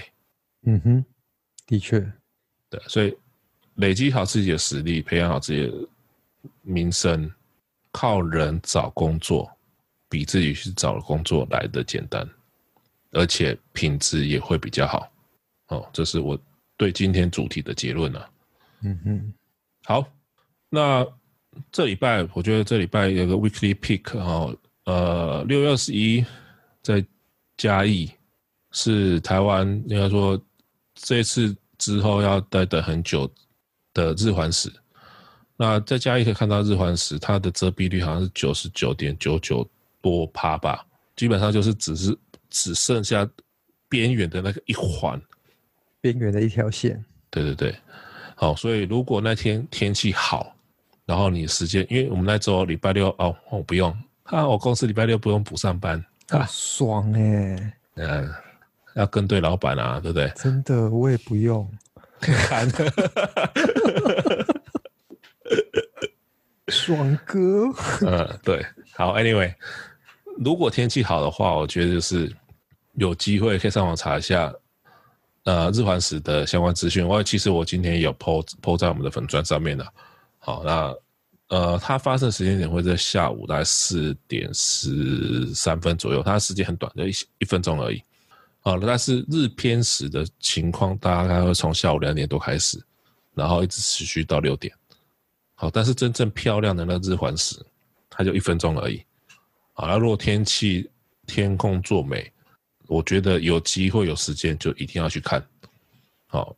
嗯哼，的确，对，所以累积好自己的实力，培养好自己的名声，靠人找工作，比自己去找工作来的简单，而且品质也会比较好。哦，这是我对今天主题的结论了啊。嗯哼，好，那这礼拜我觉得这礼拜有个 weekly pick 哈，呃，六月二十一在嘉义是台湾应该说。这次之后要待等很久的日环食，那在嘉义可以看到日环食，它的遮蔽率好像是九十九点九九多趴吧，基本上就是只是只剩下边缘的那个一环，边缘的一条线。对对对，好，所以如果那天天气好，然后你时间，因为我们那周礼拜六哦，我不用。啊，我公司礼拜六不用补上班。啊，爽哎，嗯。要跟对老板啊，对不对？真的，我也不用。看，爽哥。嗯，对，好。Anyway，如果天气好的话，我觉得就是有机会可以上网查一下，呃，日环食的相关资讯。我其实我今天有 po po 在我们的粉砖上面的。好，那呃，它发生时间点会在下午大概四点十三分左右，它时间很短，就一一分钟而已。好，但是日偏食的情况大概会从下午两点多开始，然后一直持续到六点。好，但是真正漂亮的那日环食，它就一分钟而已。好，那如果天气天空作美，我觉得有机会有时间就一定要去看。好，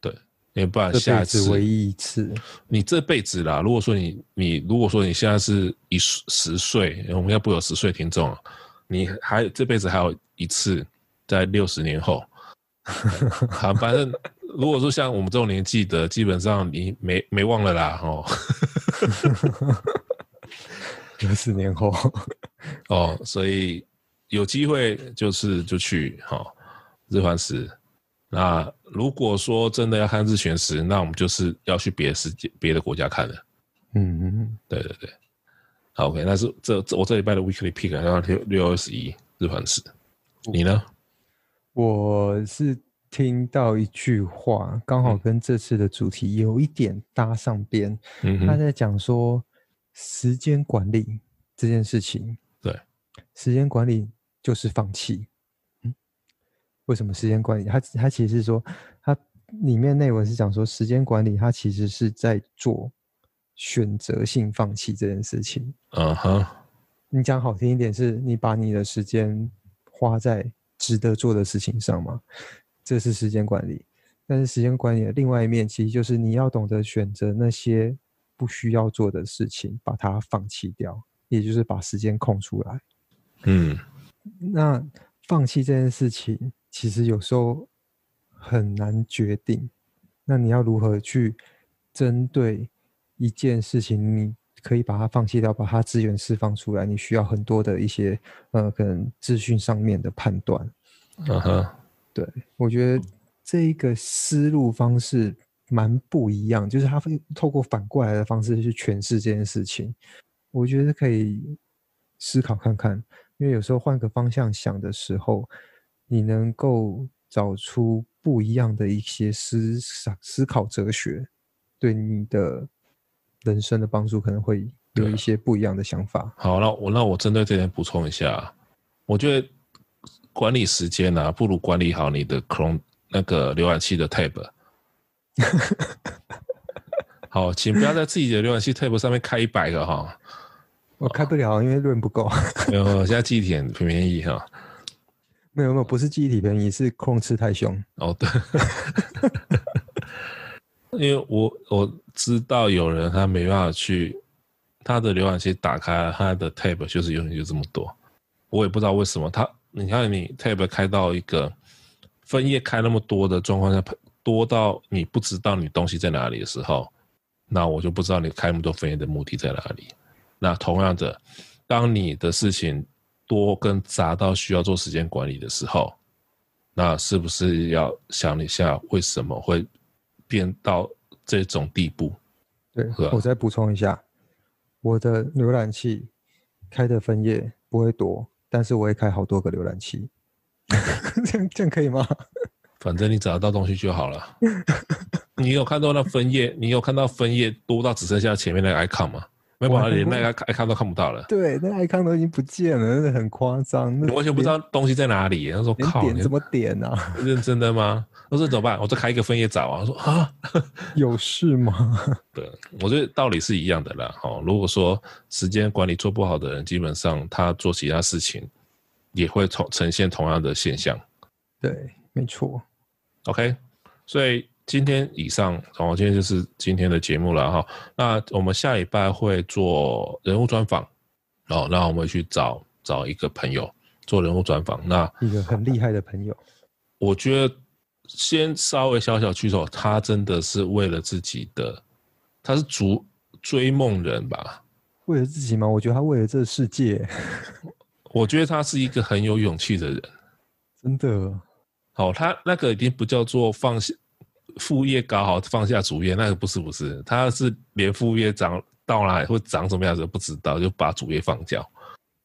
对，因为不然下一次唯一一次，你这辈子啦。如果说你你如果说你现在是一十岁，我们要不有十岁听众，你还这辈子还有一次。在六十年后，好，反正如果说像我们这种年纪的，基本上你没没忘了啦，哦。六十年后，哦，所以有机会就是就去哈、哦、日环食。那如果说真的要看日全食，那我们就是要去别的世界、别的国家看了。嗯嗯，对对对。好，OK，那是这这我这礼拜的 Weekly Pick，然后六六二十一日环食，你呢？我是听到一句话，刚好跟这次的主题有一点搭上边。嗯，他在讲说时间管理这件事情。对，时间管理就是放弃。嗯，为什么时间管理？他他其实是说，他里面内文是讲说，时间管理他其实是在做选择性放弃这件事情。嗯哼，你讲好听一点，是你把你的时间花在。值得做的事情上吗？这是时间管理。但是时间管理的另外一面，其实就是你要懂得选择那些不需要做的事情，把它放弃掉，也就是把时间空出来。嗯，那放弃这件事情，其实有时候很难决定。那你要如何去针对一件事情，你可以把它放弃掉，把它资源释放出来。你需要很多的一些呃，可能资讯上面的判断。嗯哼，对，我觉得这一个思路方式蛮不一样，就是他会透过反过来的方式去诠释这件事情。我觉得可以思考看看，因为有时候换个方向想的时候，你能够找出不一样的一些思想、思考哲学，对你的人生的帮助可能会有一些不一样的想法。好，那我那我针对这点补充一下，我觉得管理时间呢、啊，不如管理好你的 Chrome 那个浏览器的 Tab。好，请不要在自己的浏览器 Tab 上面开一百个哈。我开不了，因为润不够。没有，现在记忆体很便宜哈。没有没有，不是记忆体便宜，是 Chrome 吃太凶。哦，对。因为我我知道有人他没办法去他的浏览器打开，他的 tab 就是永远就这么多，我也不知道为什么他，你看你 tab 开到一个分页开那么多的状况下，多到你不知道你东西在哪里的时候，那我就不知道你开那么多分页的目的在哪里。那同样的，当你的事情多跟杂到需要做时间管理的时候，那是不是要想一下为什么会？变到这种地步，对，我再补充一下，我的浏览器开的分页不会多，但是我会开好多个浏览器，这样这样可以吗？反正你找得到东西就好了。你有看到那分页？你有看到分页多到只剩下前面那个 icon 吗？没办法，连那个 icon 都看不到了。对，那 icon 都已经不见了，真的很夸张。你完全不知道东西在哪里。他说：“靠，点怎么点啊？认真的吗？”我说：“怎么办？我再开一个分页找啊。”我说：“啊，有事吗？” 对，我觉得道理是一样的啦。哈，如果说时间管理做不好的人，基本上他做其他事情也会呈呈现同样的现象。对，没错。OK，所以。今天以上，然后今天就是今天的节目了哈。那我们下礼拜会做人物专访，哦，那我们去找找一个朋友做人物专访。那一个很厉害的朋友，我觉得先稍微小小剧透，他真的是为了自己的，他是逐追梦人吧？为了自己吗？我觉得他为了这个世界。我觉得他是一个很有勇气的人，真的。好，他那个已经不叫做放下。副业搞好，放下主业，那个不是不是，他是连副业长到哪里会长什么样子都不知道，就把主业放掉。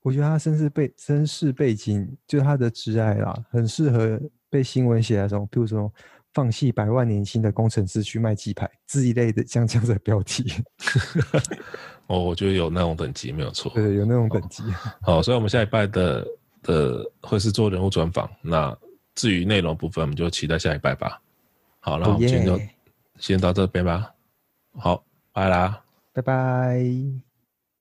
我觉得他身世背身世背景，就他的挚爱啦，很适合被新闻写那种，比如说放弃百万年薪的工程师去卖鸡排，这一类的像这样的标题。哦，我觉得有那种等级没有错，对，有那种等级。好，所以我们下一拜的的会是做人物专访，那至于内容部分，我们就期待下一拜吧。好，那我们今天就先到这边吧。好，拜啦，拜拜。